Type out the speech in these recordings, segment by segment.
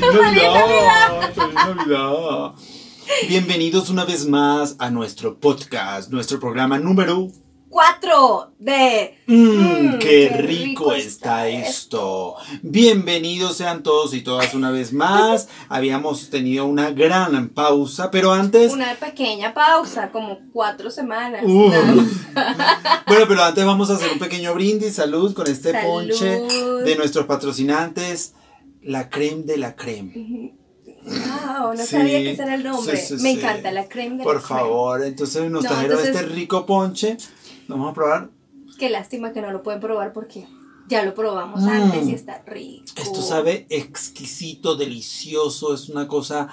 ¡Feliz Navidad! ¡Feliz Navidad! Bienvenidos una vez más a nuestro podcast, nuestro programa número 4 de... Mmm, Mm, qué, qué rico, rico está está esto. Bienvenidos sean todos y todas una vez más. Habíamos tenido una gran pausa, pero antes... Una pequeña pausa, como cuatro semanas. Uh. Bueno, pero antes vamos a hacer un pequeño brindis, salud con este Salud. ponche de nuestros patrocinantes, la creme de la creme. Wow, no Sí, sabía que ese era el nombre. sí, sí, Me encanta la creme de Por la creme. favor, entonces nos No, trajeron entonces- este rico ponche. Vamos a probar. Qué lástima que no lo pueden probar porque ya lo probamos Mm. antes y está rico. Esto sabe exquisito, delicioso, es una cosa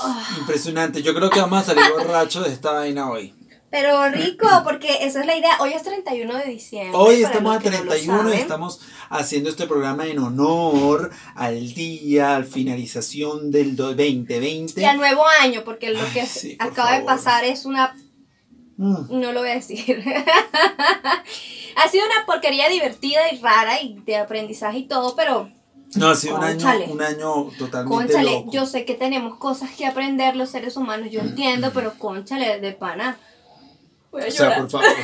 Ah. impresionante. Yo creo que vamos a salir borrachos de esta vaina hoy. Pero rico, porque esa es la idea. Hoy es 31 de diciembre. Hoy estamos a los que no lo 31 y saben. estamos haciendo este programa en honor al día, al finalización del do- 2020. Y al nuevo año, porque lo Ay, que sí, acaba de pasar es una Mm. No lo voy a decir. ha sido una porquería divertida y rara y de aprendizaje y todo, pero No, ha sido un año, un año totalmente conchale, loco. yo sé que tenemos cosas que aprender los seres humanos, yo entiendo, pero conchale, de pana. Voy a o sea, por favor.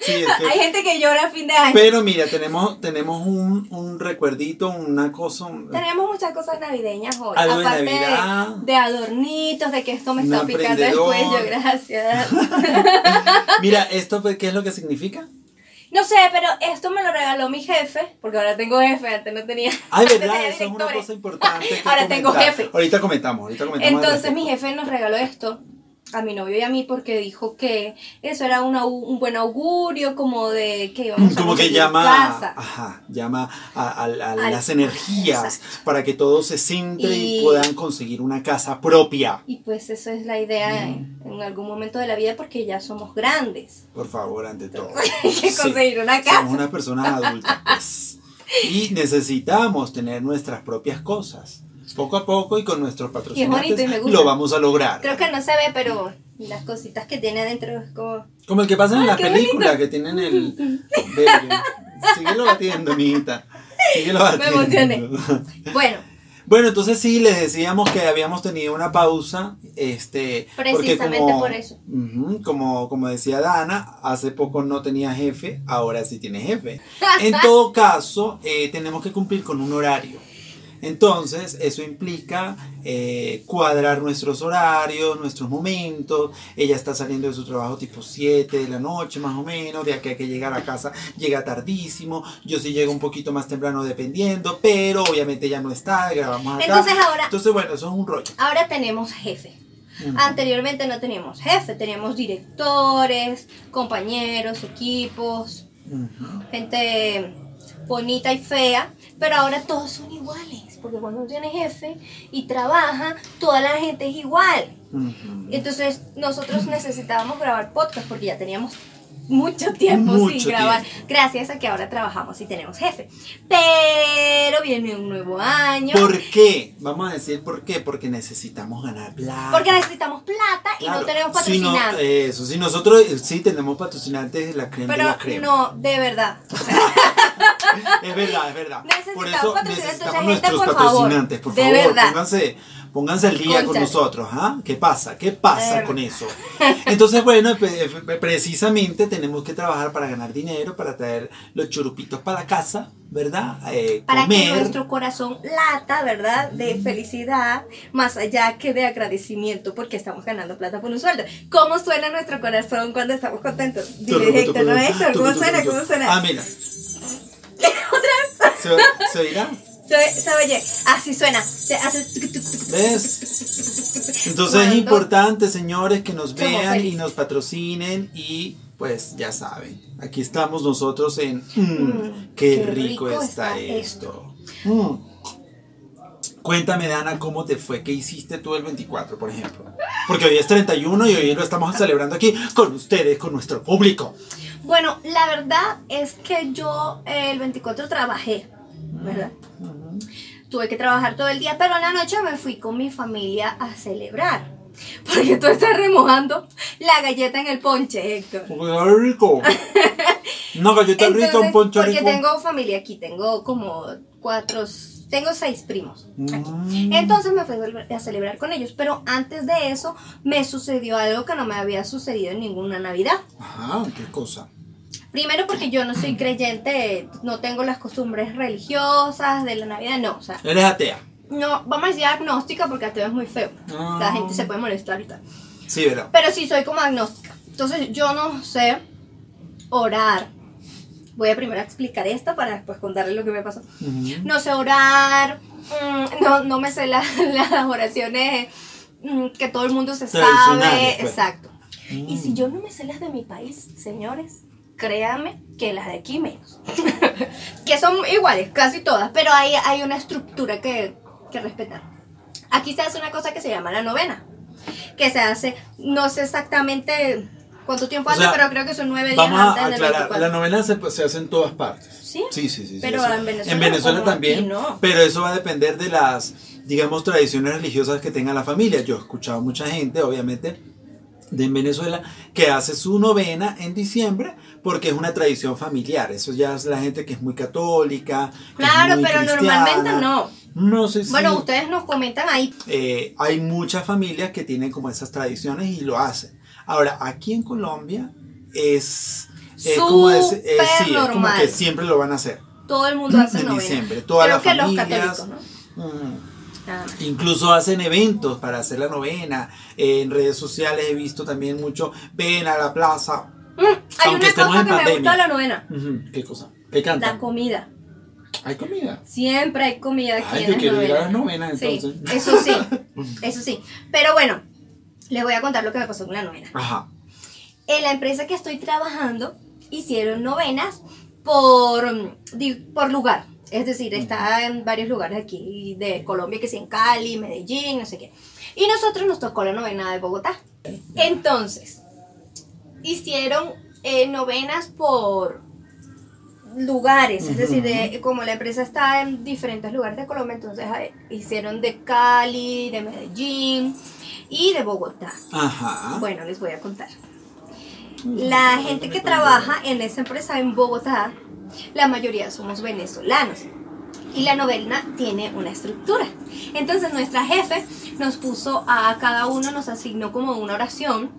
Sí, es que- Hay gente que llora a fin de año. Pero mira, tenemos, tenemos un, un recuerdito, una cosa. un- Tenemos muchas cosas navideñas hoy. Algo de Aparte Navidad. de, adornitos, de que esto me está picando el cuello, gracias. Mira, ¿esto pues, qué es lo que significa? No sé, pero esto me lo regaló mi jefe, porque ahora tengo jefe, antes no tenía. Ay, verdad, tenía eso es una cosa importante. Ahora tengo jefe. Ahorita comentamos, ahorita comentamos. Entonces mi jefe nos regaló esto a mi novio y a mí porque dijo que eso era una- un buen augurio, como de que íbamos a Como que conseguir llama, casa. ajá, llama a, a- a Al- las energías para que todos se centren y, Y- puedan conseguir una casa propia. Y pues eso es la idea en, en algún momento de la vida porque ya somos grandes. Por favor, ante todo. Hay que Sí. conseguir una casa. Somos unas personas adultas, pues. Y necesitamos tener nuestras propias cosas. Poco a poco y con nuestros patrocinantes bonito y me gusta. lo vamos a lograr. Creo que no se ve, pero las cositas que tiene adentro es como... Como el que pasa en la película que tienen el bello. Síguelo batiendo, mijita. Síguelo batiendo. emocioné. Bueno, Bueno, entonces sí, les decíamos que habíamos tenido una pausa, este, Precisamente como, por eso. Ujú, como, como decía Dana, hace poco no tenía jefe, ahora sí tiene jefe. En todo caso, eh, tenemos que cumplir con un horario. Entonces, eso implica eh, cuadrar nuestros horarios, nuestros momentos. Ella está saliendo de su trabajo tipo 7 de la noche, más o menos. De aquí hay que llegar a casa, llega tardísimo. Yo sí llego un poquito más temprano dependiendo, pero obviamente ella no está, grabamos acá. entonces ahora, Entonces, bueno, eso es un rollo. ahora tenemos jefe. Anteriormente no teníamos jefe, teníamos directores, compañeros, equipos, gente bonita y fea, pero ahora todos son iguales, porque cuando uno tiene jefe y trabaja, toda la gente es igual. Entonces nosotros necesitábamos grabar podcast porque ya teníamos mucho tiempo Mucho sin grabar, tiempo. gracias a que ahora trabajamos y tenemos jefe. Pero viene un nuevo año. ¿Por qué? Vamos a decir por qué. Porque necesitamos ganar plata. Porque necesitamos plata y Claro. no tenemos Si no, patrocinantes. eso, si nosotros sí tenemos patrocinantes de la crema de pero la crema. no, de verdad. Es verdad, es verdad. Necesitamos por eso necesitamos nuestros por patrocinantes, por De favor. verdad. Pónganse, pónganse al día con nosotros, ¿ah? ¿Qué pasa? ¿Qué pasa De con eso? Entonces, bueno, pe- pe- precisamente tenemos que trabajar para ganar dinero, para traer los churupitos para casa, ¿verdad? Eh, Para que nuestro corazón lata, ¿verdad? De felicidad, más allá que de agradecimiento, porque estamos ganando plata por un sueldo. ¿Cómo suena nuestro corazón cuando estamos contentos? Dile, Héctor, ¿no, Héctor? ¿Cómo suena? ¿Cómo suena? Ah, mira. ¿Se, ¿Se oirá? Se, oye, así suena. Se hace. ¿Ves? Entonces es importante, señores, que nos vean y nos patrocinen y pues ya saben, aquí estamos nosotros en mm, Mm, qué, qué rico, rico está, está esto. Mm. Cuéntame, Dana, ¿cómo te fue? ¿Qué hiciste tú el 24, por ejemplo? Porque hoy es 31 y hoy lo estamos celebrando aquí con ustedes, con nuestro público. Bueno, la verdad es que yo eh, el 24 trabajé, ¿verdad? Tuve que trabajar todo el día, pero en la noche me fui con mi familia a celebrar. Porque tú estás remojando la galleta en el ponche, Héctor. Porque está rico. Una galleta rica, un ponche porque rico. tengo familia aquí, tengo como cuatro, tengo seis primos aquí. Mm. Entonces me fui a celebrar con ellos, pero antes de eso me sucedió algo que no me había sucedido en ninguna Navidad. Ajá, qué cosa. Primero porque yo no soy creyente, no tengo las costumbres religiosas de la Navidad, no, o sea, Eres atea. no, vamos a decir agnóstica porque ateo es muy feo. Ah. La gente se puede molestar y tal. Sí, ¿verdad? Pero sí soy como agnóstica. Entonces yo no sé orar. Voy a primero explicar esto para después contarles lo que me pasó. No sé orar, mm, no, no me sé la- las oraciones mm, que todo el mundo se sabe. Pues. Exacto. Y Mm. si yo no me sé las de mi país, señores, créanme que las de aquí menos. que son iguales, casi todas, pero hay, hay una estructura que, que respetar. Aquí se hace una cosa que se llama la novena, que se hace, no sé exactamente cuánto tiempo O antes, sea, pero creo que son nueve días Vamos a antes del aclarar, 24. la novena se, pues, se hace en todas partes. ¿Sí? Sí, sí, sí. sí, Pero eso. en Venezuela En Venezuela también, aquí, no. pero eso va a depender de las, digamos, tradiciones religiosas que tenga la familia. Yo he escuchado mucha gente, obviamente, de en Venezuela, que hace su novena en diciembre porque es una tradición familiar. Eso ya es la gente que es muy católica. Claro, muy pero cristiana. normalmente no. No sé si... Bueno, ustedes nos comentan ahí. eh, hay muchas familias que tienen como esas tradiciones y lo hacen. Ahora, aquí en Colombia es, eh, como es, eh, sí, es como Supernormal. que siempre lo van a hacer. Todo el mundo hace En novena. diciembre, todas Creo las que los familias. católicos, ¿no? Mm. Incluso hacen eventos para hacer la novena. En redes sociales he visto también mucho, ven a la plaza. Mm, hay una cosa en que me gusta de la novena. ¿Qué cosa? ¿Qué La cantan? comida. Hay comida. Siempre hay comida aquí Ay, en yo quiero ir a las novenas. Sí, entonces. eso sí, eso sí. Pero bueno, les voy a contar lo que me pasó con la novena. Ajá. En la empresa que estoy trabajando hicieron novenas por, por lugar. Es decir, está en varios lugares aquí de Colombia, que sí, en Cali, Medellín, no sé qué. Y nosotros nos tocó la novena de Bogotá. Entonces, hicieron eh, novenas por lugares, es decir, de- como la empresa está en diferentes lugares de Colombia, entonces hicieron de Cali, de Medellín y de Bogotá. Ajá. Bueno, les voy a contar. La gente que trabaja en esa empresa en Bogotá, la mayoría somos venezolanos. Y la novena tiene una estructura. Entonces nuestra jefe nos puso a cada uno, nos asignó como una oración.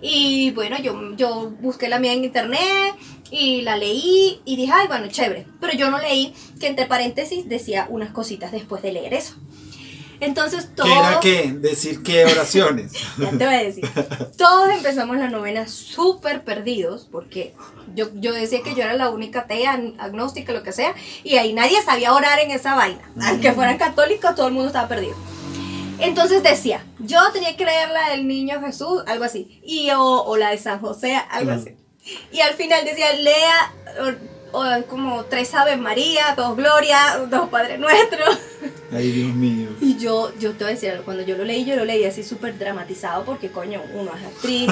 Y bueno, yo, yo busqué la mía en internet y la leí y dije, ay, bueno, chévere. Pero yo no leí que entre paréntesis decía unas cositas después de leer eso. Entonces todo... ¿Qué era qué? Decir qué oraciones. Ya te voy a decir. Todos empezamos la novena súper perdidos, porque yo, yo decía que yo era la única atea, agnóstica, lo que sea, y ahí nadie sabía orar en esa vaina. Aunque fueran católicos, todo el mundo estaba perdido. Entonces decía, yo tenía que leer la del niño Jesús, algo así, y o, o la de San José, algo Ujú. así. Y al final decía, lea o, o como tres Ave María, dos Gloria, dos Padre Nuestro. Ay, Dios mío. Y yo, yo te voy a decir cuando yo lo leí, yo lo leí así súper dramatizado porque coño, uno es actriz,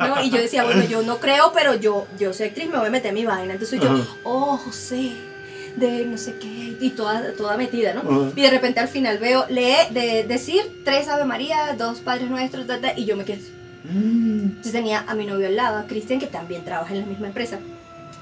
¿no? Y yo decía, bueno, yo no creo, pero yo, yo soy actriz, me voy a meter en mi vaina. Entonces yo, Ajá. oh, José, de no sé qué, y toda, toda metida, ¿no? Y de repente al final veo, lee, de decir tres Ave María, dos Padres Nuestros, y yo me quedé. Mm. Entonces tenía a mi novio al lado, a Cristian, que también trabaja en la misma empresa,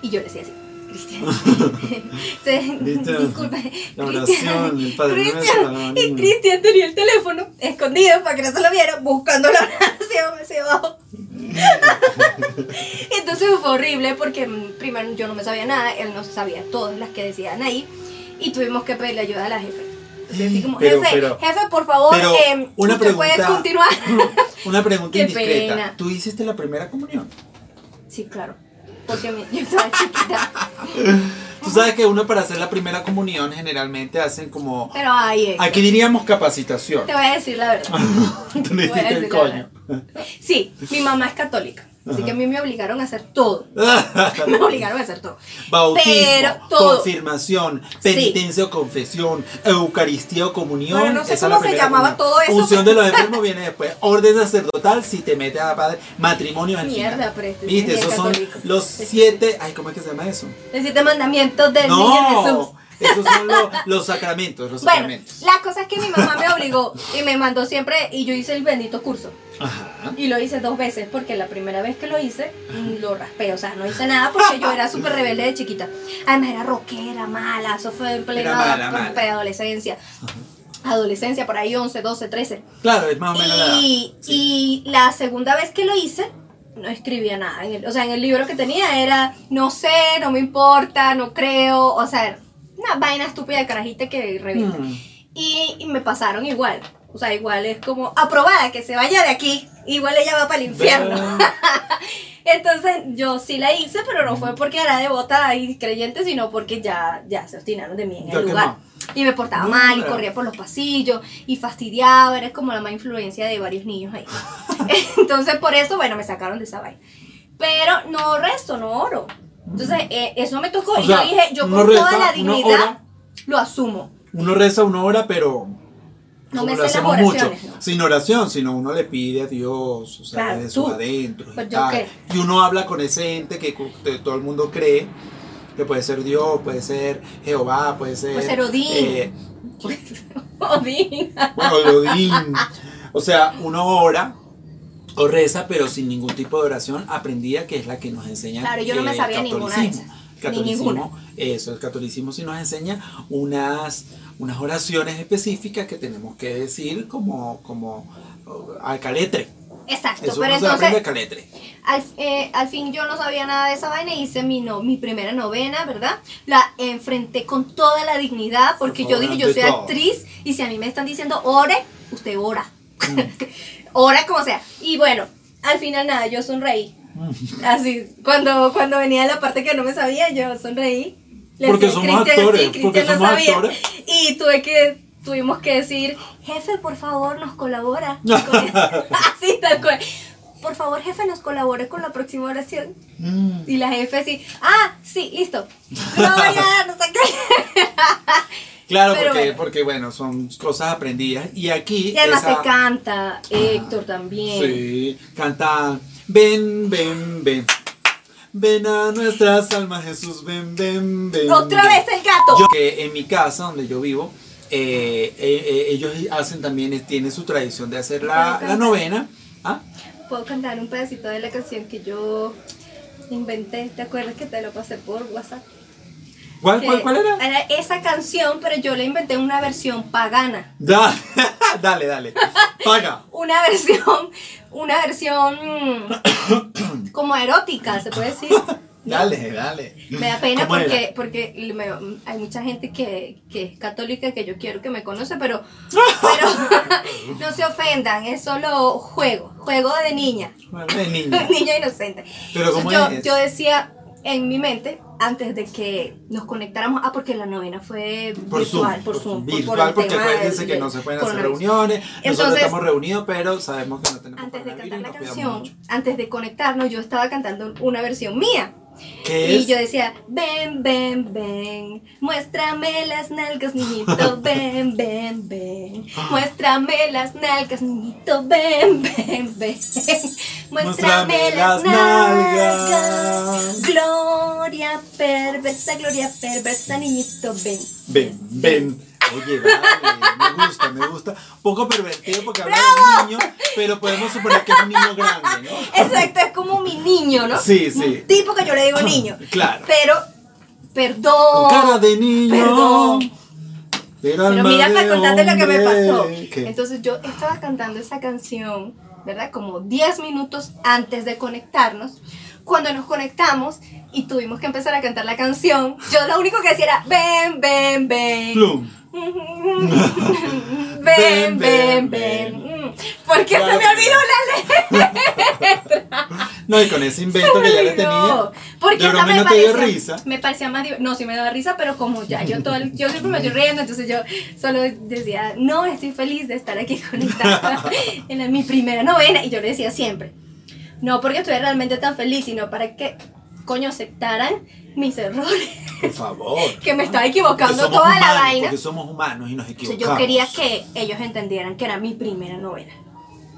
y yo le decía así. Cristian, disculpe, Cristian, y Cristian tenía el teléfono escondido para que no se lo viera, buscando la oración hacia abajo. Entonces fue horrible porque mm, primero yo no me sabía nada, él no sabía todas las que decían ahí y tuvimos que pedirle ayuda a la jefe. Entonces, así como, Pero, jefe, pero- jefe, por favor, pero, eh, una usted puede pregunta. continuar. Una pregunta Qué indiscreta. pena. ¿Tú hiciste la primera comunión? Sí, claro, porque mi- yo estaba chiquita. Tú sabes que uno para hacer la primera comunión generalmente hacen como... Pero ahí es. Aquí diríamos capacitación. Te voy a decir la verdad. Tú hiciste el coño. Sí, mi mamá es católica. Así que a mí me obligaron a hacer todo. Me obligaron a hacer todo. Bautismo, Pero todo. confirmación, penitencia o confesión, Eucaristía o comunión. Bueno, no sé esa cómo se llamaba comunión. todo eso, Unción pero- de los enfermos viene después. Orden sacerdotal si te metes a padre. Matrimonio al Mierda, final. pero este Viste, es esos son los siete. Ay, ¿cómo es que se llama eso? Los siete mandamientos del niño No, Jesús. Esos son lo- los sacramentos, los Bueno, sacramentos. la cosa es que mi mamá me obligó y me mandó siempre, y yo hice el bendito curso. Ajá. Y lo hice dos veces porque la primera vez que lo hice mm, lo raspé, o sea, no hice nada porque yo era súper rebelde de chiquita. Además era rockera, mala, eso fue en plena mala. preadolescencia. Adolescencia, por ahí 11, 12, 13. Claro, es más o menos la. Y, Sí. y la segunda vez que lo hice, no escribía nada. En el- o sea, en el libro que tenía era, no sé, no me importa, no creo. O sea, una vaina estúpida de carajita que revienta. Mm. Y, y me pasaron igual. O sea, igual es como, aprobada, que se vaya de aquí. Igual ella va para el infierno. Entonces yo sí la hice, pero no fue porque era devota y creyente, sino porque ya, ya se obstinaron de mí en el lugar. no. Y me portaba No, mal y pero- corría por los pasillos y fastidiaba, era como la más influencia de varios niños ahí. Entonces por eso, bueno, me sacaron de esa vaina. Pero no resto, no oro. Entonces eh, eso me tocó O y sea, yo dije, yo con reza, toda la dignidad ora. lo asumo. Uno reza una hora, pero No me lo hacemos mucho, ¿no? sin oración, sino uno le pide a Dios, o sea, Claro, de sus tú. adentros y Pues tal. Y uno habla con ese ente que todo el mundo cree, que puede ser Dios, puede ser Jehová, puede ser... Puede ser Odín. eh, Odín. bueno, Odín. O sea, uno ora o reza, pero sin ningún tipo de oración aprendida, que es la que nos enseña Claro, yo no me sabía ninguna de esas. Ni catolicismo, eso, el catolicismo sí nos enseña unas, unas oraciones específicas que tenemos que decir como, como oh, al caletre. Exacto, Eso pero entonces al caletre. al, eh, al fin yo no sabía nada de esa vaina y hice mi, no, mi primera novena, ¿verdad? La enfrenté con toda la dignidad porque Por yo dije, yo soy todo. actriz y si a mí me están diciendo ore, usted ora. Mm. ora como sea. Y bueno, al final nada, yo sonreí. Así, cuando, cuando venía la parte que no me sabía, yo sonreí. Le Porque decía, somos "Cristian, actores, sí, porque no somos sabía". actores. Y tuve que, tuvimos que decir, jefe, por favor, nos colabora. Así, tal cual. Por favor, jefe, nos colabore con la próxima oración. Mm. Y la jefe sí, ah, sí, listo. Gloria, no sé qué. Claro, Pero porque, bueno. porque bueno, son cosas aprendidas. Y aquí. Y además esa- se canta, Héctor también. Sí, cantan. Ven, ven, ven. Ven a nuestras almas, Jesús, ven, ven, ven. Otra ven. vez el gato. Yo, que en mi casa, donde yo vivo, eh, eh, eh, ellos hacen también, tienen su tradición de hacer la, ¿Puedo la novena. ¿Ah? Puedo cantar un pedacito de la canción que yo inventé. ¿Te acuerdas que te lo pasé por WhatsApp? ¿Cuál, Que cuál, cuál era? Era esa canción, pero yo la inventé en una versión pagana. Da- dale, dale. Paga. Una versión, una versión mm, como erótica, se puede decir. Dale, dale. Me da pena porque, porque me- hay mucha gente que, que es católica que yo quiero que me conoce, pero, pero no se ofendan, es solo juego, juego de niña, Bueno, de niña. niña inocente. Pero ¿cómo yo, es? yo decía en mi mente, antes de que nos conectáramos, ah, porque la novena fue Por virtual, Zoom, por Zoom, por- virtual, por el porque acuérdense que no se pueden hacer reuniones. Nosotros Entonces- estamos reunidos, pero sabemos que no tenemos Antes de cantar la canción, antes de conectarnos, yo estaba cantando una versión mía. ¿Qué Y yo decía, ven, ven, ven, muéstrame las nalgas, niñito, ven, ven, ven. Muéstrame las nalgas, niñito, ven, ven, ven. Muéstrame las nalgas. Gloria perversa, gloria perversa, niñito, ven. Ven, ven. Oye, vale, me gusta, me gusta. Poco pervertido porque habla de niño, pero podemos suponer que es un niño grande, ¿no? Exacto, es como mi niño, ¿no? Sí, sí. Un tipo que yo le digo niño. Claro. Pero, perdón. Con cara de niño. Perdón. Pero, mira para contarte lo que me pasó. Entonces yo estaba cantando esa canción, ¿verdad? Como 10 minutos antes de conectarnos. Cuando nos conectamos y tuvimos que empezar a cantar la canción, yo lo único que decía era ven, ven, ven. Plum. Ven, ven, ven. Porque se me Claro. olvidó la letra. No, y con ese invento que ya le tenía. Porque me no te dio parecía, risa. me parecía más no sí me daba risa pero como ya yo todo el- yo siempre me estoy riendo entonces yo solo decía no estoy feliz de estar aquí conectada en la- mi primera novena y yo le decía siempre no porque estoy realmente tan feliz sino para que coño aceptaran mis errores Por favor. que me estaba equivocando toda la humanos, vaina Porque somos humanos y nos equivocamos. yo quería que ellos entendieran que era mi primera novena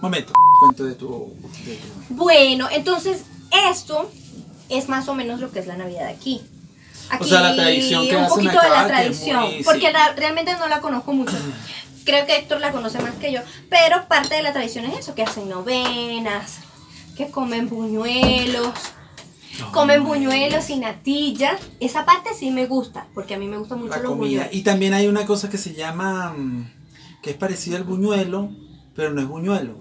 Momento, cuento de tu. de tu- Bueno, entonces esto es más o menos lo que es la Navidad aquí. Aquí O sea, la tradición que un hacen poquito de la tradición, muy- porque sí. la- realmente no la conozco mucho. Creo que Héctor la conoce más que yo, pero parte de la tradición es eso, que hacen novenas, que comen buñuelos, comen buñuelos y natillas. Esa parte sí me gusta, porque a mí me gustan mucho La los comida. buñuelos. Y también hay una cosa que se llama, mm, que es parecida al buñuelo, pero no es buñuelo.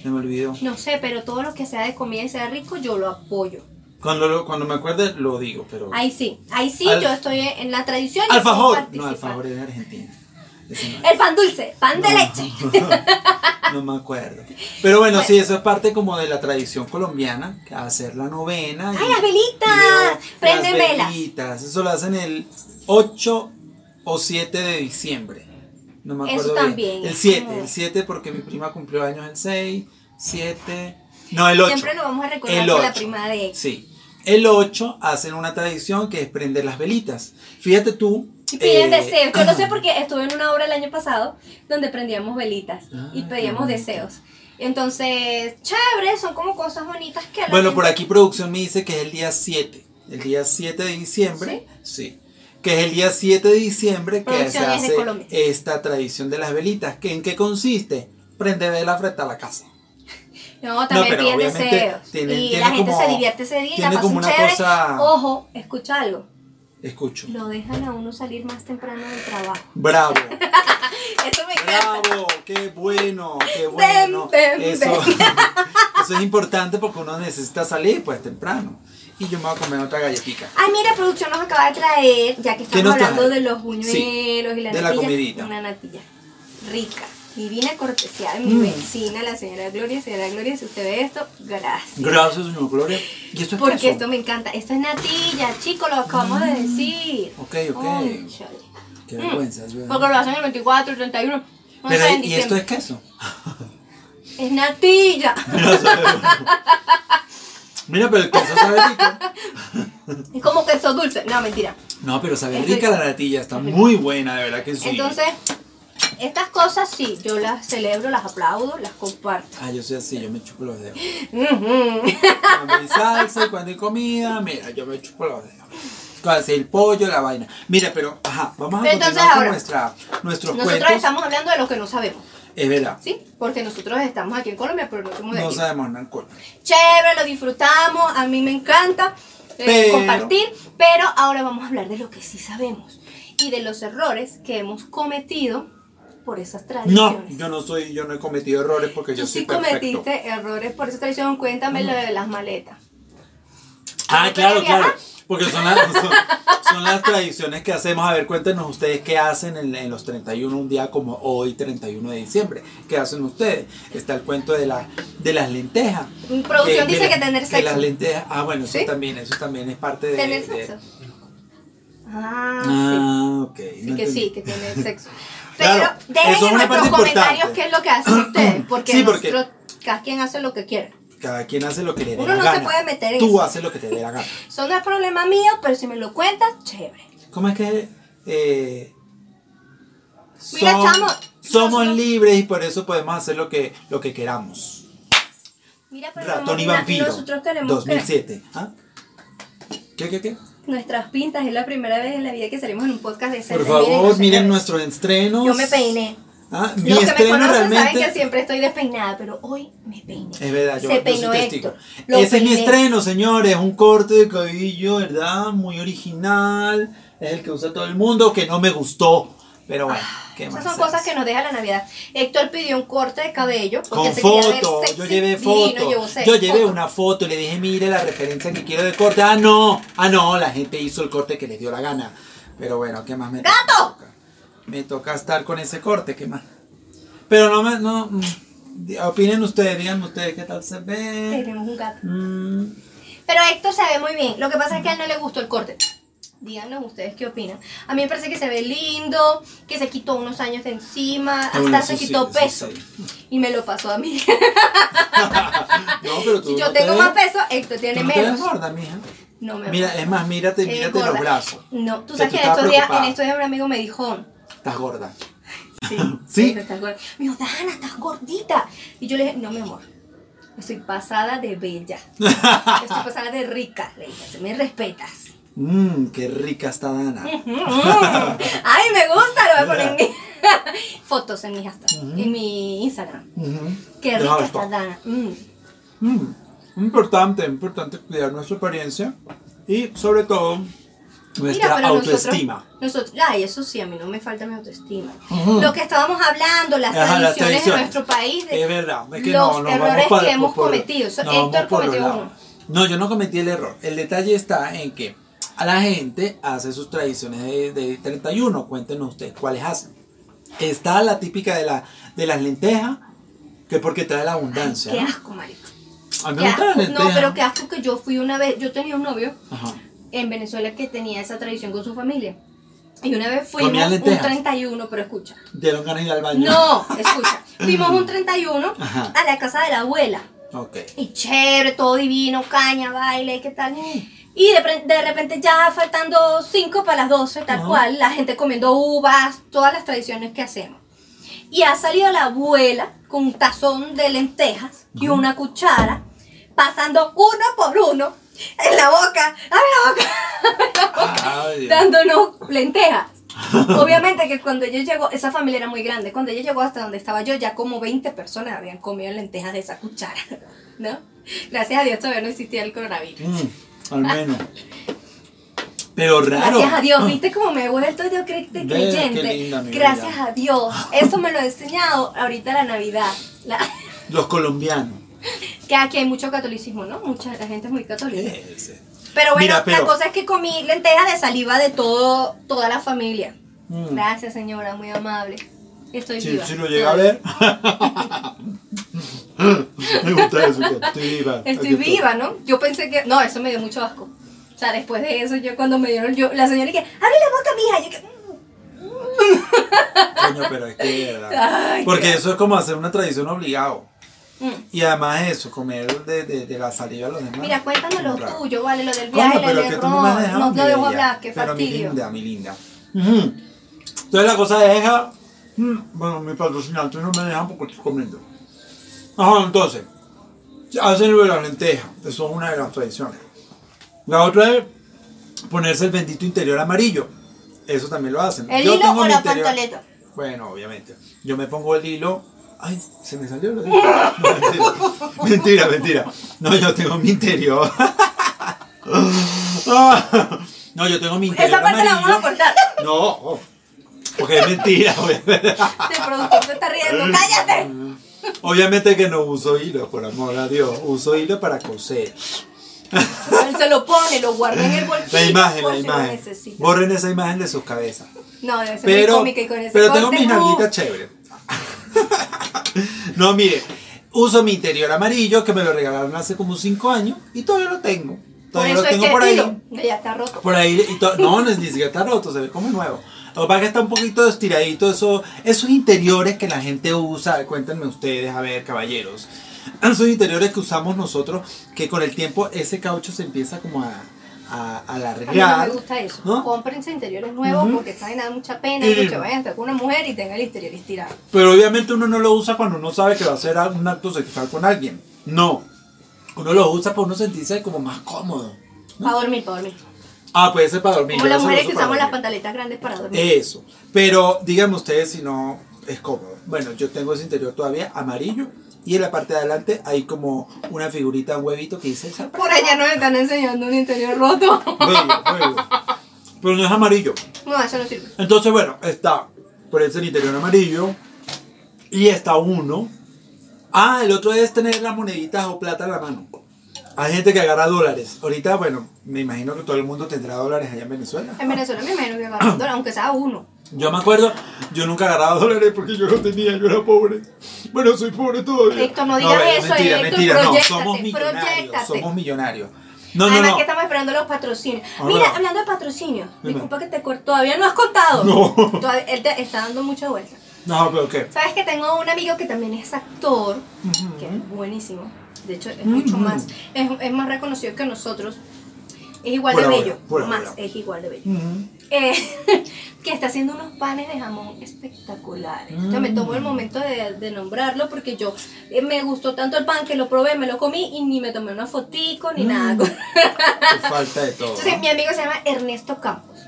Se me olvidó. No sé, pero todo lo que sea de comida y sea rico, yo lo apoyo. Cuando, lo- cuando me acuerde lo digo, pero... Ahí sí, ahí sí, Al- yo estoy en la tradición. Alfajor. No, alfajor es de Argentina. El pan dulce, pan de leche. No me acuerdo. Pero bueno, Bueno. sí, eso es parte como de la tradición colombiana, que hacer la novena. y- ¡Ay, las velitas! Prenden las velas. velitas. Eso lo hacen el 8 o 7 de diciembre. No me Eso acuerdo bien. El es 7, como- el 7 porque mi prima cumplió años el 6, 7. No, el 8. Siempre nos vamos a recordar El con la 8. prima de. Sí. El 8 hacen una tradición que es prender las velitas. Fíjate tú. Y piden eh, deseos. Yo lo sé porque estuve en una obra el año pasado donde prendíamos velitas y Ah, pedíamos qué bonito. deseos. Entonces, chévere, son como cosas bonitas que Bueno, gente- por aquí producción me dice que es el día 7. El día 7 de diciembre. Sí. Que es el día 7 de diciembre que se hace esta tradición de las velitas. ¿Que ¿En qué consiste? Prende vela frente a la casa. No, también pero piden deseos. tiene- y tiene la gente como- se divierte ese día y la pasan una chévere. cosa- Ojo, escucha algo. Escucho. Lo dejan a uno salir más temprano del trabajo. Bravo. Eso me encanta. Bravo, qué bueno, qué bueno. ven, eso, ven. eso es importante porque uno necesita salir pues temprano. Y yo me voy a comer otra galletita. Ay, mira, producción nos acaba de traer, ya que ¿Qué estamos trae? hablando de los buñuelos Sí, y la de la natilla, comidita. una natilla rica, divina cortesía de mi Mm. vecina, la señora Gloria. Señora Gloria, si usted ve esto, gracias. Gracias, señor Gloria. ¿Y esto es Porque queso? esto me encanta. Esto es natilla, chicos, lo acabamos de decir. Ok, ok. Qué vergüenza. es verdad. Porque lo hacen el 24, el 31. No Pero, ¿y esto es queso? Es natilla. Mira, pero el queso sabe rico. Es como queso dulce. No, mentira. No, pero sabe rica la natilla. Está muy buena, de verdad que sí. Entonces, estas cosas sí, yo las celebro, las aplaudo, las comparto. Ah, yo soy así, yo me chupo los dedos. Cuando hay salsa cuando hay comida, mira, yo me chupo los dedos. Cuando hace el pollo, la vaina. Mira, pero, ajá, vamos a entonces continuar con nuestra, nuestros Nosotros cuentos. estamos hablando de lo que no sabemos, Es verdad, ¿sí? Porque nosotros estamos aquí en Colombia, pero no somos de no aquí. sabemos nada en Colombia. Chévere, lo disfrutamos, a mí me encanta eh, Pero- compartir, pero ahora vamos a hablar de lo que sí sabemos y de los errores que hemos cometido por esas No, tradiciones. yo no soy, yo no he cometido errores porque Tú yo soy sí perfecto. cometiste errores por esa tradición, cuéntame lo de las maletas. Ah, ¿No claro, claro. Porque son las, son, son las tradiciones que hacemos. A ver, cuéntenos ustedes qué hacen en, en los 31, un día como hoy, 31 de diciembre. ¿Qué hacen ustedes? Está el cuento de, la, de las lentejas. Producción dice de que tener Que sexo. las lentejas. Ah, bueno, eso ¿Sí? también, eso también es parte de. ¿Tener de- sexo? Ah, Ah, ok. sí. Sí no que entendí. sí, que tener sexo. Pero Claro, dejen eso en nuestros comentarios qué es lo que hacen ustedes, porque, Sí, porque- nosotros, cada quien hace lo que quiere. Cada quien hace lo que le dé Uno la no se gana. puede meter en Tú eso. haces lo que te dé la gana. Eso no es problema mío, pero si me lo cuentas, chévere. ¿Cómo es que eh, Mira, som- chamo, somos libres y por eso podemos hacer lo que, lo que queramos? Mira, pero Ratón y vampiro. nosotros tenemos 2007. ¿Ah? ¿Qué, qué, qué? Nuestras pintas. Es la primera vez en la vida que salimos en un podcast de Por Ceres. favor, miren nuestros estrenos. Yo me peiné. Ah, mi Los que me conocen realmente. saben que siempre estoy despeinada, pero hoy me peiné. Es verdad, yo, Se peinó soy testigo. Lo Ese es mi estreno, señores. Un corte de cabello, ¿verdad? Muy original. Es el que usa todo el mundo, que no me gustó. Pero bueno, ¿qué más? Esas son cosas que nos deja la Navidad. Héctor pidió un corte de cabello. Con se ver foto, yo llevé foto. Yo llevé foto. una foto y le dije, mire la referencia que quiero de corte. Ah, no, ah, no, la gente hizo el corte que le dio la gana. Pero bueno, ¿qué más me ¡Gato! toca? Me toca estar con ese corte, ¿qué más? Pero no me, no, mm, opinen ustedes, díganme ustedes qué tal se ve. Tenemos un gato. Mm, Pero Héctor se ve muy bien. Lo que pasa es que a él no le gustó el corte. Díganos ustedes qué opinan. A mí me parece que se ve lindo, que se quitó unos años de encima, hasta bueno, se sí, quitó eso peso. sí. Y me lo pasó a mí. no, pero tú si yo no te tengo más peso, Héctor tú tiene no te ves menos. gorda, mija. No me Mira, es más, mírate, mírate los brazos. No, tú O sea, sabes tú que estabas estos días, en estos días un amigo me dijo, Estás gorda. sí, ¿Sí? Héctor, estás gorda. Me dijo, Dana, estás gordita. Y yo le dije, no, mi amor, estoy pasada de bella. Estoy pasada de rica, le dije, "si me respetas. Mmm, qué rica está Dana. Ay, me gusta, lo voy a poner en mi fotos en mi hashtag, en mi Instagram. Qué rica está Dana. Mm. Mm, Importante, importante cuidar nuestra apariencia y sobre todo nuestra autoestima. Nosotros, nosotros, ay, eso sí, a mí no me falta mi autoestima. Lo que estábamos hablando, las Ajá, tradiciones de nuestro país, de- Es verdad, es que los no, errores para- que hemos por- cometido. Héctor cometió uno. No, yo no cometí el error. El detalle está en que a la gente hace sus tradiciones de, de 31. Cuéntenos ustedes cuáles hacen. Está la típica de, la, de las lentejas, que porque trae la abundancia. Qué ¿no? asco, marico. A mí Qué me gusta la asco. lenteja. No, pero qué asco que yo fui una vez, yo tenía un novio Ajá. en Venezuela que tenía esa tradición con su familia. Y una vez fuimos ¿Comían un lentejas? 31, pero escucha. Dieron ganas de ir al baño. No, escucha. Fuimos un 31 Ajá. a la casa de la abuela. Ok. Y chévere, todo divino, caña, baile, ¿qué tal? Y de, repente ya faltando 5 para las 12, tal cual, la gente comiendo uvas, todas las tradiciones que hacemos. Y ha salido la abuela con un tazón de lentejas y una cuchara, pasando uno por uno en la boca, abre la boca, abre la boca, Ay, dándonos lentejas. Obviamente que cuando ella llegó, esa familia era muy grande, cuando ella llegó hasta donde estaba yo, ya como 20 personas habían comido lentejas de esa cuchara, ¿no? Gracias a Dios todavía no existía el coronavirus. Mm, al menos. Pero raro. Gracias a Dios, ¿viste cómo me he vuelto yo cre- de Ve, creyente? linda, Gracias vida. a Dios. Eso me lo he enseñado ahorita la Navidad. La- Los colombianos. que aquí hay mucho catolicismo, ¿no? Mucha la gente es muy católica. Pero bueno, Mira, pero- la cosa es que comí lentejas de saliva de todo, toda la familia. Mm. Gracias, señora, muy amable. Estoy Si, viva. si lo llega a ver. me gusta eso. que Estoy viva. Estoy viva, ¿no? Yo pensé que. No, eso me dio mucho asco. O sea, después de eso, yo cuando me dieron. yo La señora que. ¡Abre la boca, mija! Yo que. Coño, pero es que. Ay, Porque eso es como hacer una tradición obligado. Mm. Y además eso, comer de, de, de la saliva de los demás. Mira, cuéntame lo tuyo, ¿vale? Lo del viaje, pero el es que tú no No lo dejo bella. hablar, qué Pero mi fastidio. linda, mi linda. Ujú. Entonces la cosa es, mm, bueno, mi patrocinante no me dejan porque estoy comiendo. Ajá, entonces, hacen lo de las lentejas, eso es una de las tradiciones. La otra es ponerse el bendito interior amarillo, eso también lo hacen. ¿El Yo hilo tengo o mi la interior- pantaleta? Bueno, obviamente. Yo me pongo el hilo. Ay, se me salió el hilo. No, mentira. mentira, mentira. No, yo tengo mi interior. No, yo tengo mi interior. Esa parte la vamos a cortar. No, porque es mentira, obviamente. El productor se está riendo. ¡Cállate! Obviamente que no uso hilo, por amor a Dios. Uso hilo para coser. Él se lo pone, lo guarda en el bolsillo. La imagen, por la imagen. Borren esa imagen de sus cabezas. No, debe ser muy Pero, cómica y con ese pero tengo mis nalguitas chéveres. no, mire, uso mi interior amarillo que me lo regalaron hace como 5 años y todavía lo tengo. Por Todavía eso lo es tengo que por ahí. hilo, ya está roto. Por ahí, y no, no es ni siquiera está roto, se ve como nuevo. Lo que pasa es que está un poquito estiradito, eso, esos interiores que la gente usa, cuéntenme ustedes, a ver, caballeros. Esos interiores que usamos nosotros, que con el tiempo ese caucho se empieza como a, a, a A mí no alargar. me gusta eso. ¿no? Cómprense interiores nuevos Ujú. porque saben, da mucha pena Y- que se vayan a estar con una mujer y tenga el exterior estirado. Pero obviamente uno no lo usa cuando uno sabe que va a hacer un acto sexual con alguien. No. Uno lo usa para uno sentirse como más cómodo. Para dormir, para dormir. Ah, puede ser para dormir. Como las mujeres que usamos las pantaletas grandes para dormir. Eso. Pero díganme ustedes si no es cómodo. Bueno, yo tengo ese interior todavía amarillo. Y en la parte de adelante hay como una figurita, un huevito que dice esa. Por allá nos están enseñando un interior roto. Bello, bello. Pero no es amarillo. No, eso no sirve. Entonces, bueno, está por eso el interior amarillo. Y está uno. Ah, el otro es tener las moneditas o plata en la mano. Hay gente que agarra dólares. Ahorita, bueno, me imagino que todo el mundo tendrá dólares allá en Venezuela. En Venezuela me imagino que agarran dólar, aunque sea uno. Yo me acuerdo, yo nunca agarraba dólares porque yo no tenía, yo era pobre. Bueno, soy pobre todavía. Héctor, no digas bueno, eso, mentira, Héctor, mentira, no, somos millonarios, somos millonarios. No, no, Además no. que estamos esperando los patrocinios. Ah, Mira, ¿verdad? hablando de patrocinios, disculpa que te corto, todavía no has contado. No. Todavía- él te está dando mucha vuelta. No, pero ¿qué? Sabes que tengo un amigo que también es actor, que es buenísimo. De hecho, es mucho más, es, es más reconocido que nosotros. Es igual de bello. más, es igual de bello. Eh, que está haciendo unos panes de jamón espectaculares. Entonces me tomo el Mm. momento de, de nombrarlo porque yo eh, me gustó tanto el pan que lo probé, me lo comí y ni me tomé una fotico ni Mm. nada. Falta de todo. Entonces mi amigo se llama Ernesto Campos.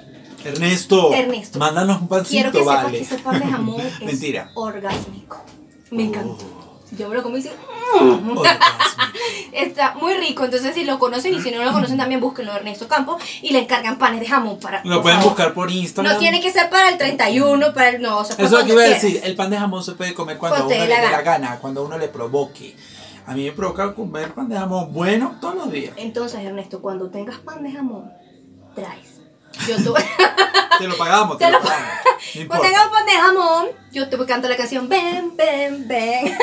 Ernesto, Ernesto. mándanos un pancito, Quiero que sepas vale. que ese pan de jamón es Mentira. orgásmico. Me encanta. Oh. Yo me lo como y dice, Orgasmo. está muy rico. Entonces si lo conocen y si no lo conocen también búsquenlo de Ernesto Campos y le encargan panes de jamón para... Lo pueden favor. buscar por Instagram. No tiene que ser para el 31, para el... No, o sea, Eso es lo que iba a decir. El pan de jamón se puede comer cuando a Cuando uno le dé la la gana, cuando a uno le provoque. A mí me provoca comer pan de jamón bueno todos los días. Entonces, Ernesto, cuando tengas pan de jamón, traes. Yo voy... Te lo pagamos, te, Te lo lo- pagamos. No Cuando tengas pan de jamón, yo te cantar la canción Ven, ven, ven.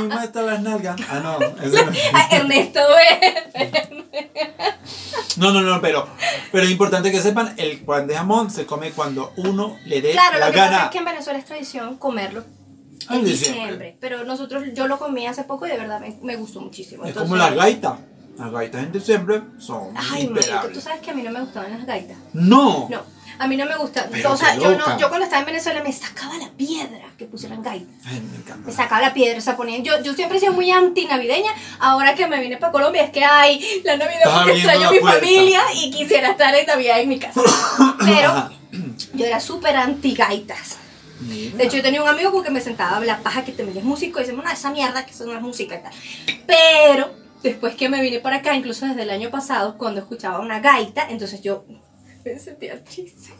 Y muestra las nalgas. Ah, no. eso no. Ernesto, ven. No, no, no, pero, pero es importante que sepan, el pan de jamón se come cuando uno le dé Claro, la lo que gana. pasa es que en Venezuela es tradición comerlo en diciembre. diciembre. Pero nosotros, yo lo comí hace poco y de verdad me, me gustó muchísimo. Es Entonces- como las gaitas. Las gaitas en diciembre son Ay, marico, tú imperables. sabes que a mí no me gustaban las gaitas. No. No, a mí no me gusta. Pero o sea, yo, no, yo cuando estaba en Venezuela me sacaba la piedra que pusieran gaitas. Ay, me encanta. Me sacaba la piedra, o sea, ponían. Yo, yo siempre he sido muy anti-navideña. Ahora que me vine para Colombia, es que hay la Navidad porque extraño a mi puerta. familia y quisiera estar en Navidad en mi casa. Pero yo era súper anti-gaitas. Mira. De hecho, yo tenía un amigo con que me sentaba la paja que también es músico y decimos, no, esa mierda que eso no es música y tal. Pero después que me vine para acá, incluso desde el año pasado, cuando escuchaba una gaita, entonces yo me sentía triste.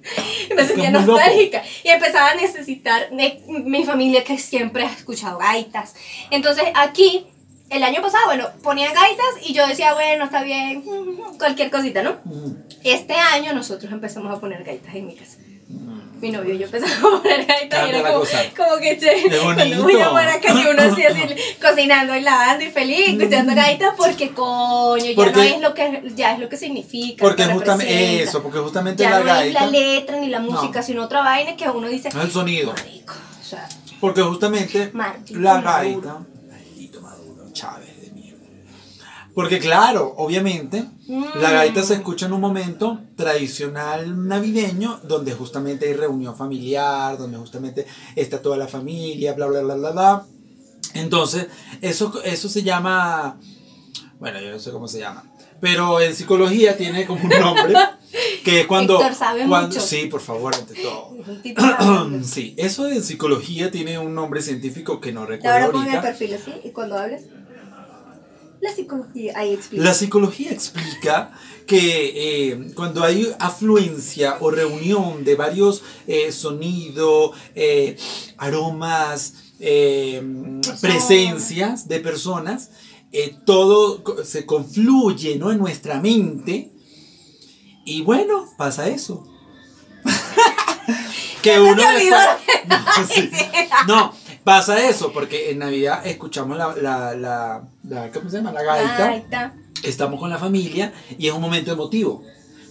Me sentía nostálgica y empezaba a necesitar de mi familia que siempre ha escuchado gaitas. Entonces aquí, el año pasado, bueno, ponían gaitas y yo decía, bueno, está bien, cualquier cosita, ¿no? Mm. Este año nosotros empezamos a poner gaitas en mi casa. Mi novio y yo empezamos a poner gaitas y era como, como que che, cuando voy a Maracay uno así, así cocinando y lavando y feliz, escuchando gaitas porque coño, ya no Porque- es lo que ya es lo que significa. Porque que justamente eso, porque justamente ya la no gaita. es la letra ni la música, No. sino otra vaina que uno dice, no es el sonido. marico, o sea, Porque justamente Maldito la Maduro. gaita. Maldito Maduro, Chávez. Porque claro, obviamente, la Mm. gaita se escucha en un momento tradicional navideño, donde justamente hay reunión familiar, donde justamente está toda la familia, bla, bla, bla, bla, bla. Entonces, eso, eso se llama, bueno, yo no sé cómo se llama, pero en psicología tiene como un nombre, que es cuando... Héctor sabe cuando- mucho. Sí, por favor, ante todo. Sí, eso de psicología tiene un nombre científico que no recuerdo ahora pon el perfil así y cuando hables la psicología ahí explica. La psicología explica que eh, cuando hay afluencia o reunión de varios eh, sonidos, eh, aromas, presencias de personas, todo se confluye ¿no? en nuestra mente y bueno, pasa eso. que uno después- no, sí. No, pasa eso, porque en Navidad escuchamos la, la, la, la- ¿cómo se llama? La gaita Gaita. estamos con la familia y es un momento emotivo.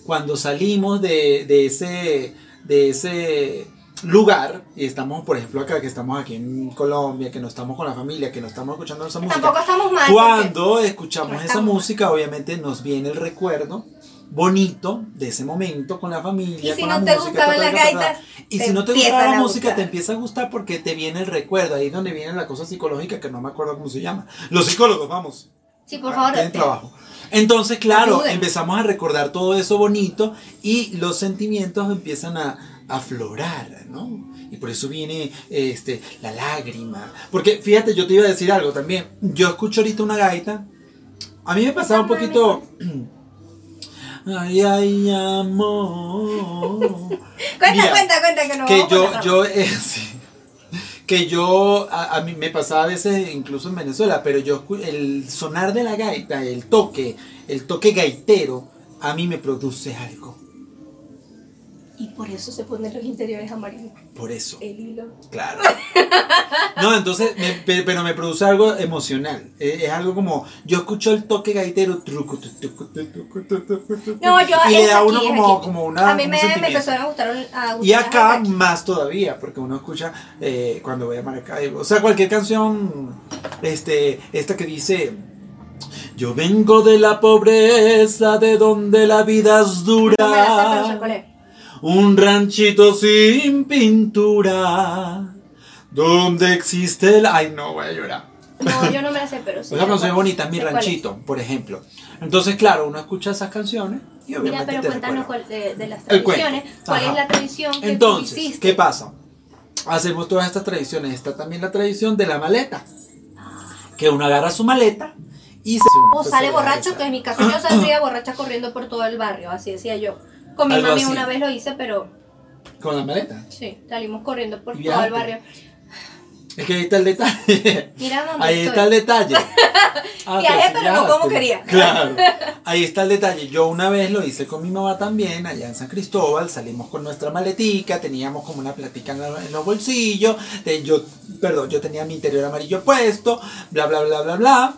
Cuando salimos de, de ese, de ese lugar y estamos, por ejemplo, acá, que estamos aquí en Colombia, que no estamos con la familia, que no estamos escuchando esa música. Tampoco estamos mal. Cuando escuchamos no esa música, obviamente nos viene el recuerdo bonito de ese momento con la familia. Y si con no la te música, gustaban ta, ta, las ta, ta, ta. gaitas, Y si no te gustaba la música, te empieza a gustar porque te viene el recuerdo. Ahí es donde viene la cosa psicológica que no me acuerdo cómo se llama. Los psicólogos, vamos. Sí, por favor. Tienen trabajo. Entonces, claro, empezamos a recordar todo eso bonito y los sentimientos empiezan a a aflorar, ¿no? Y por eso viene este, la lágrima. Porque fíjate, yo te iba a decir algo también. Yo escucho ahorita una gaita. A mí me pasaba un poquito. Ay, ay, amor. Cuenta, Mira, cuenta, cuenta que no. que vamos yo, yo, eh, sí. que yo, a, a mí me pasaba a veces incluso en Venezuela, pero yo, el sonar de la gaita, el toque, el toque gaitero, a mí me produce algo. Y por eso se ponen los interiores amarillos. Por eso, El hilo. claro. No, entonces, me- pe- pero me produce algo emocional. Eh, Es algo como, yo escucho el toque gaitero, truco, tucu, tu, No, yo y le da aquí, uno como, aquí. como una, A mí me, me empezaron a gustar. A gustar Y acá más todavía, porque uno escucha eh, cuando voy a Maracaibo. O sea, cualquier canción, este, esta que dice, Yo vengo de la pobreza, de donde la vida es dura. No me la sé, pero. Un ranchito sin pintura. Donde existe el. Ay, no, voy a llorar. No, yo no me la sé, pero sí. Soy cuál- bonita, mi es. ranchito, por ejemplo. Entonces, claro, uno escucha esas canciones y Mira, obviamente pero te cuéntanos cuál, de, de las tradiciones. ¿Cuál Ajá. es la tradición que tú Entonces, hiciste? ¿qué pasa? Hacemos todas estas tradiciones. Está también la tradición de la maleta. Que uno agarra su maleta y se. O sale borracho, que en mi caso yo saldría borracha corriendo por todo el barrio, así decía yo. Con mi Algo mami así. una vez lo hice, pero Con la maleta. sí, salimos corriendo por ¿Y todo el viajaste? barrio. Es que ahí está el detalle. Mira dónde Ahí estoy. está el detalle. Ah, Viajé, pero no como quería. Claro. Ahí está el detalle. Yo una vez lo hice con mi mamá también, allá en San Cristóbal. Salimos con nuestra maletica, teníamos como una platica en, la- en los bolsillos. yo, perdón, yo tenía mi interior amarillo puesto, bla, bla, bla, bla, bla.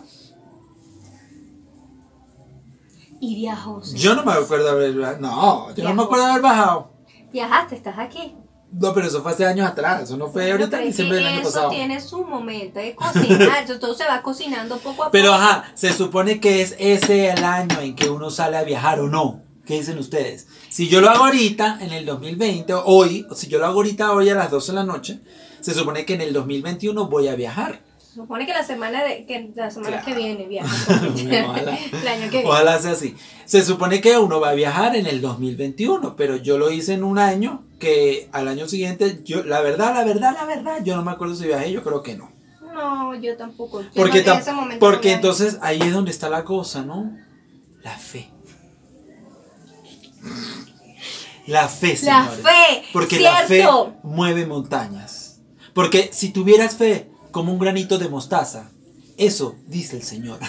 Y viajó. sí. Yo no me acuerdo haber. No, yo no me Viajó. acuerdo haber bajado. Viajaste, estás aquí. No, pero eso fue hace años atrás. Eso no fue ahorita pero ni diciembre del año eso pasado. tiene su momento de cocinar, eso todo se va cocinando poco a poco. Pero ajá, se supone que es ese el año en que uno sale a viajar o no. ¿Qué dicen ustedes? Si yo lo hago ahorita, en el 2020, o hoy, o si yo lo hago ahorita hoy a las 12 de la noche, se supone que en el 2021 voy a viajar. Se supone que la semana de que la semana Claro. que viene viaja. Ojalá. el año que viene. Ojalá sea así. Se supone que uno va a viajar en el 2021, pero yo lo hice en un año que al año siguiente, yo, la verdad, la verdad, la verdad, yo no me acuerdo si viajé, yo creo que no. No, yo tampoco. Yo Porque, no- en tam- ese momento porque no viajé. entonces ahí es donde está la cosa, ¿no? La fe. La fe, La señores. fe, Porque la fe mueve montañas. Porque si tuvieras fe como un granito de mostaza, eso dice el Señor.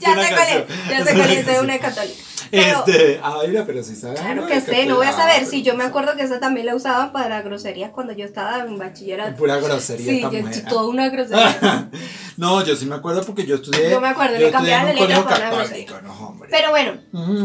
Ya sé cuál es, ya sé cuál es, canción. una católica. Pero, Este, ay, mira, pero si sabes. claro que de sé, no voy a saber. Si yo me acuerdo que esa también la usaban para groserías cuando yo estaba en bachillerato. Pura grosería Sí, yo toda una grosería. no, yo sí me acuerdo porque yo estudié. Yo me acuerdo, yo le un la letra por una no, hombre. Pero bueno,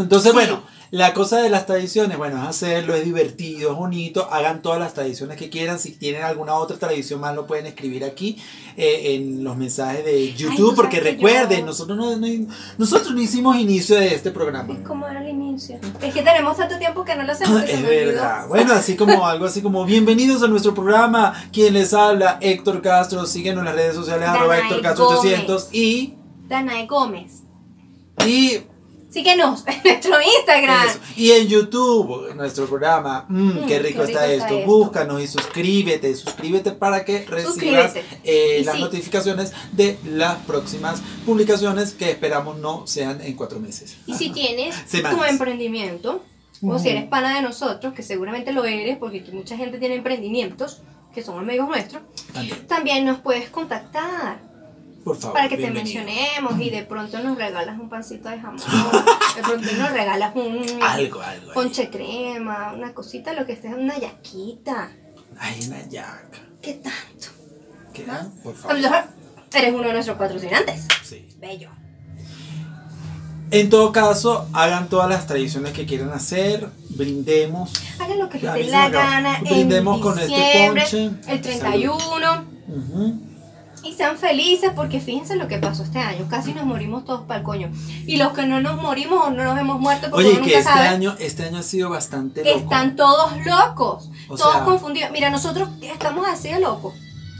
Entonces, Sí. bueno, la cosa de las tradiciones, bueno, es hacerlo, es divertido, es bonito, hagan todas las tradiciones que quieran, si tienen alguna otra tradición más lo pueden escribir aquí eh, en los mensajes de YouTube, porque recuerden, yo- nosotros no, no- nosotros no hicimos inicio de este programa. es como era el inicio. Es que tenemos tanto tiempo que no lo hacemos Es verdad. Bueno, así como algo así como bienvenidos a nuestro programa. Quien les habla, Héctor Castro. Síguenos en las redes sociales, arroba Héctor Castro Gómez. 800 y, Danae Gómez. y Síguenos en nuestro Instagram. Eso. Y en YouTube, nuestro programa, mm, Mm, qué rico qué está rico está esto. esto. Búscanos y suscríbete, suscríbete para que recibas eh, las sí. notificaciones de las próximas publicaciones que esperamos no sean en cuatro meses. Y si tienes Semanas. tu emprendimiento, o si eres pana de nosotros, que seguramente lo eres, porque aquí mucha gente tiene emprendimientos, que son amigos nuestros, También, también nos puedes contactar por favor. para que te mencionemos y de pronto nos regalas un pancito de jamón, de pronto nos regalas un Algo, algo. ahí. ponche crema, una cosita, lo que estés, una yaquita. Ay, una yaca. ¿Qué tanto? ¿Qué? ¿Ah? Por favor. eres uno de nuestros patrocinantes. Sí. Bello. En todo caso, hagan todas las tradiciones que quieran hacer, brindemos. Hagan lo que les dé la gana Brindemos en con este ponche. el 31. Ujú. Y sean felices porque fíjense lo que pasó este año. Casi nos morimos todos para el coño. Y los que no nos morimos o no nos hemos muerto porque Oye, uno que nunca este sabe, año, este año ha sido bastante loco. están todos locos. O todos sea- confundidos. Mira, nosotros estamos así de locos.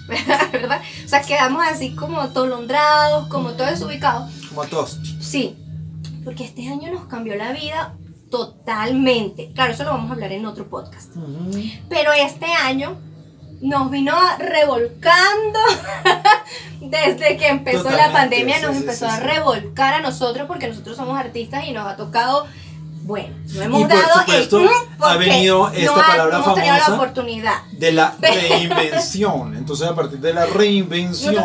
¿Verdad? O sea, quedamos así como atolondrados, como todos desubicados. Como todos. Sí, porque este año nos cambió la vida totalmente. Claro, eso lo vamos a hablar en otro podcast. Ujú. Pero este año nos vino revolcando. Desde que empezó la pandemia, sí, nos sí, empezó sí, a revolcar a nosotros porque nosotros somos artistas y nos ha tocado, bueno, no hemos Y por dado supuesto, el ha venido esta no ha- palabra hemos tenido la famosa. oportunidad. De la reinvención. Entonces, a partir de la reinvención,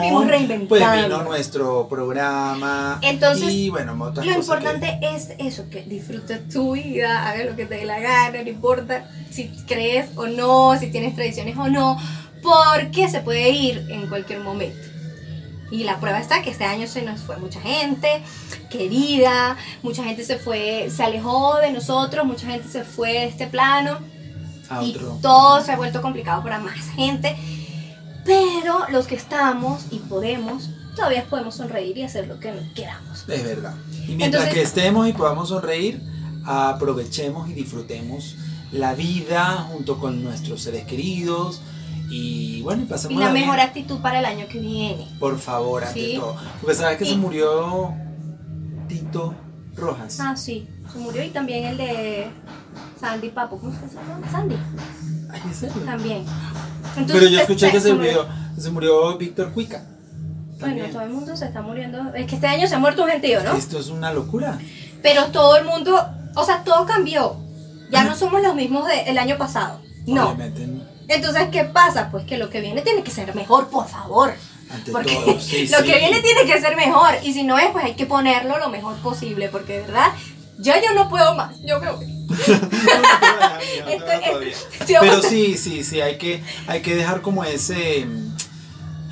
pues vino nuestro programa. Entonces, y bueno, otras Lo cosas importante es eso, que disfrutes tu vida, hagas lo que te dé la gana, no importa si crees o no, si tienes tradiciones o no, porque se puede ir en cualquier momento. Y la prueba está que este año se nos fue mucha gente querida, mucha gente se fue, se alejó de nosotros, mucha gente se fue de este plano a y otro. todo se ha vuelto complicado para más gente. Pero los que estamos y podemos, todavía podemos sonreír y hacer lo que queramos. Es verdad. Y mientras Entonces- que estemos y podamos sonreír, aprovechemos y disfrutemos la vida junto con nuestros seres queridos. Y bueno, y Y pasemos la mejor actitud para el año que viene. Por favor, ante Sí. todo. Porque sabes que se Y- murió Tito Rojas. Ah, sí, se murió y también el de Sandy Papo, ¿cómo se llama? Sandy, Ay, ¿en serio? también. Pero yo escuché que se murió. se murió Víctor Cuica. Bueno, todo el mundo se está muriendo. Es que este año se ha muerto un gentío, ¿no? Esto es una locura. Pero todo el mundo, o sea, todo cambió. Ya no somos los mismos del año pasado. No. Obviamente, Entonces, ¿qué pasa? Pues que lo que viene tiene que ser mejor, por favor. ante Porque todo. Sí, lo sí. que viene tiene que ser mejor. Y si no es, pues hay que ponerlo lo mejor posible. Porque de verdad, ya yo no puedo más. Yo me voy. Pero sí, sí, sí, hay que, hay que dejar como ese,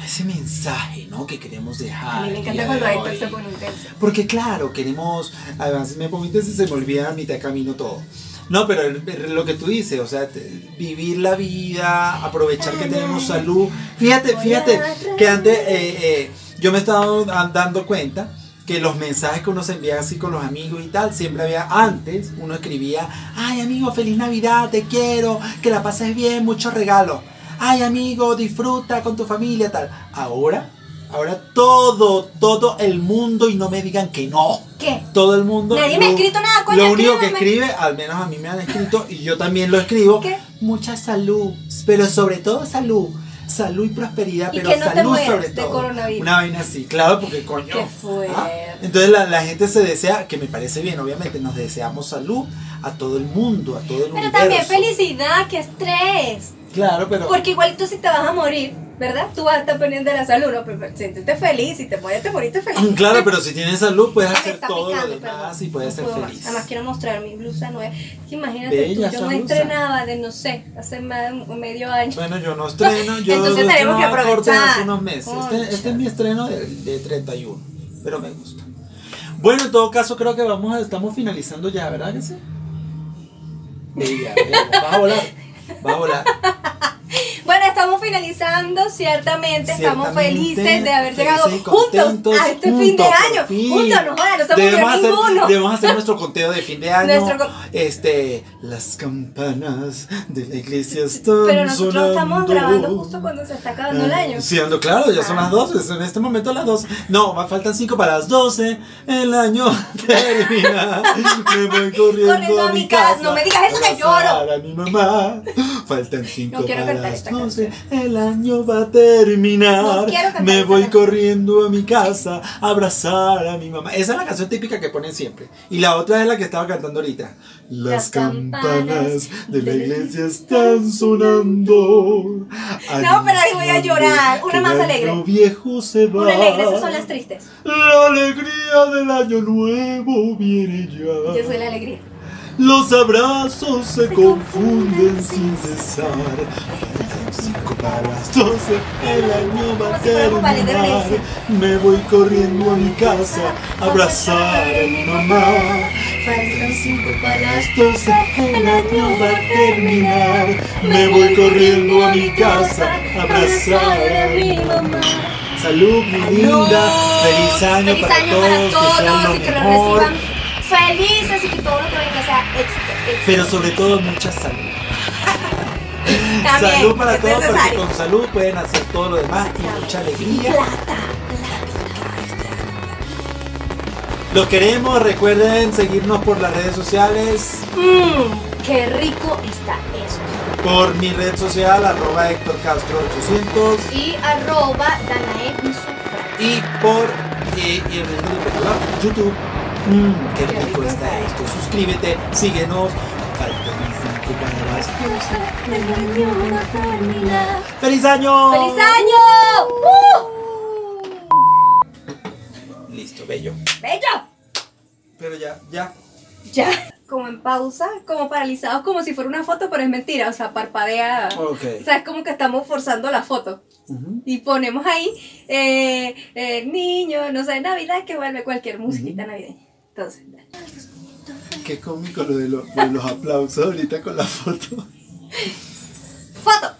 ese mensaje, ¿no? Que queremos dejar. A mí me encanta cuando Héctor se pone intenso. Porque claro, queremos, además me pongo intenso y se me olvida a mitad de camino todo. No, pero lo que tú dices, o sea, vivir la vida, aprovechar que tenemos salud. Fíjate, fíjate que antes eh, eh, yo me estaba dan- dando cuenta que los mensajes que uno se envía así con los amigos y tal, siempre había antes, uno escribía, ay amigo, feliz Navidad, te quiero, que la pases bien, muchos regalos. Ay amigo, disfruta con tu familia, tal. Ahora, ahora todo, todo el mundo y no me digan que no. ¿Qué? Todo el mundo. Nadie me ha escrito nada, coño, Lo único que escribe, al menos a mí me han escrito, y yo también lo escribo, ¿Qué? mucha salud, pero sobre todo salud. Salud y prosperidad, Y pero que no te salud mueras sobre de todo. coronavirus. Una vaina así, claro, porque coño. Qué fuerte. ¿ah? Entonces la, la gente se desea, que me parece bien, obviamente, nos deseamos salud a todo el mundo, a todo el Pero universo. también felicidad, que estrés. Claro, pero. Porque igualito si te vas a morir, ¿verdad? Tú vas a estar pendiente de la salud, ¿no? Pero siéntete feliz, si te mueres, te moriste feliz. Claro, pero si tienes salud, puedes hacer todo picando, lo demás y puedes No ser más. feliz. Además quiero mostrar mi blusa nueva. Imagínate Bella tú, yo blusa. estrenaba de, no sé, hace más de medio año. Bueno, yo no estreno, yo Entonces lo tenemos que aprovechar. hace unos meses. Este, este es mi estreno de, de 31, pero me gusta. Bueno, en todo caso creo que vamos a, estamos finalizando ya, ¿verdad que sí? Bella, bella. Vas a volar, vas a volar. Bueno, estamos finalizando, ciertamente, estamos Ciertamente, felices de haber felices llegado contentos, juntos a este fin de juntos, por año. fin. Juntos, no jodas, no se murió debemos hacer, ninguno. debemos hacer nuestro conteo de fin de año. Nuestro Este, las campanas de la iglesia están Pero nosotros estamos sonando. grabando justo cuando se está acabando el año. Sí, ando claro, ya son Ah. las 12, en este momento las 12. No, faltan 5 para las 12. El año termina. Me voy corriendo, Corriendo a mi casa. No me digas eso que abrazar lloro. A mi mamá. Faltan 5 No quiero para cantar las esta 12. El año va a terminar. No me voy corriendo a mi casa a abrazar a mi mamá. Esa es la canción típica que ponen siempre. Y la otra es la que estaba cantando ahorita. Las, Las campanas, de la iglesia están sonando. No, pero ahí voy a llorar. Una más alegre. año viejo se va. Una alegre, esas son las tristes. La alegría del año nuevo viene Yo ya. soy la alegría. Los abrazos se confunden sin cesar. Cinco para las doce, el año va a terminar. Me voy corriendo a mi casa a abrazar a mi mamá. Faltan cinco para las doce, el año va a terminar. Me voy corriendo a mi casa a abrazar a mi mamá. Salud, mi linda. Feliz año Feliz para año todos. para que sea todos lo y que lo mejor. Felices y que todo lo que venga sea éxito. éxito. Pero sobre todo mucha salud. También, salud para es todos porque con salud pueden hacer todo lo demás y mucha alegría. Los queremos, recuerden seguirnos por las redes sociales, Mmm, qué rico está esto. por mi red social arroba Héctor Castro 800 Y arroba Danae y por eh, YouTube. Qué rico está esto. Suscríbete, síguenos. ¡Feliz año! ¡Feliz año! ¡Uh! Listo, bello. ¡Bello! Pero ya, ya. Ya. Como en pausa, como paralizados, como si fuera una foto, pero es mentira, o sea, parpadea. Ok. O sea, es como que estamos forzando la foto. Y ponemos ahí, eh, eh, niño, no sé, Navidad, que vuelve cualquier musiquita navideña. Entonces, Qué cómico lo de, lo, los aplausos ahorita con la foto. ¡Foto!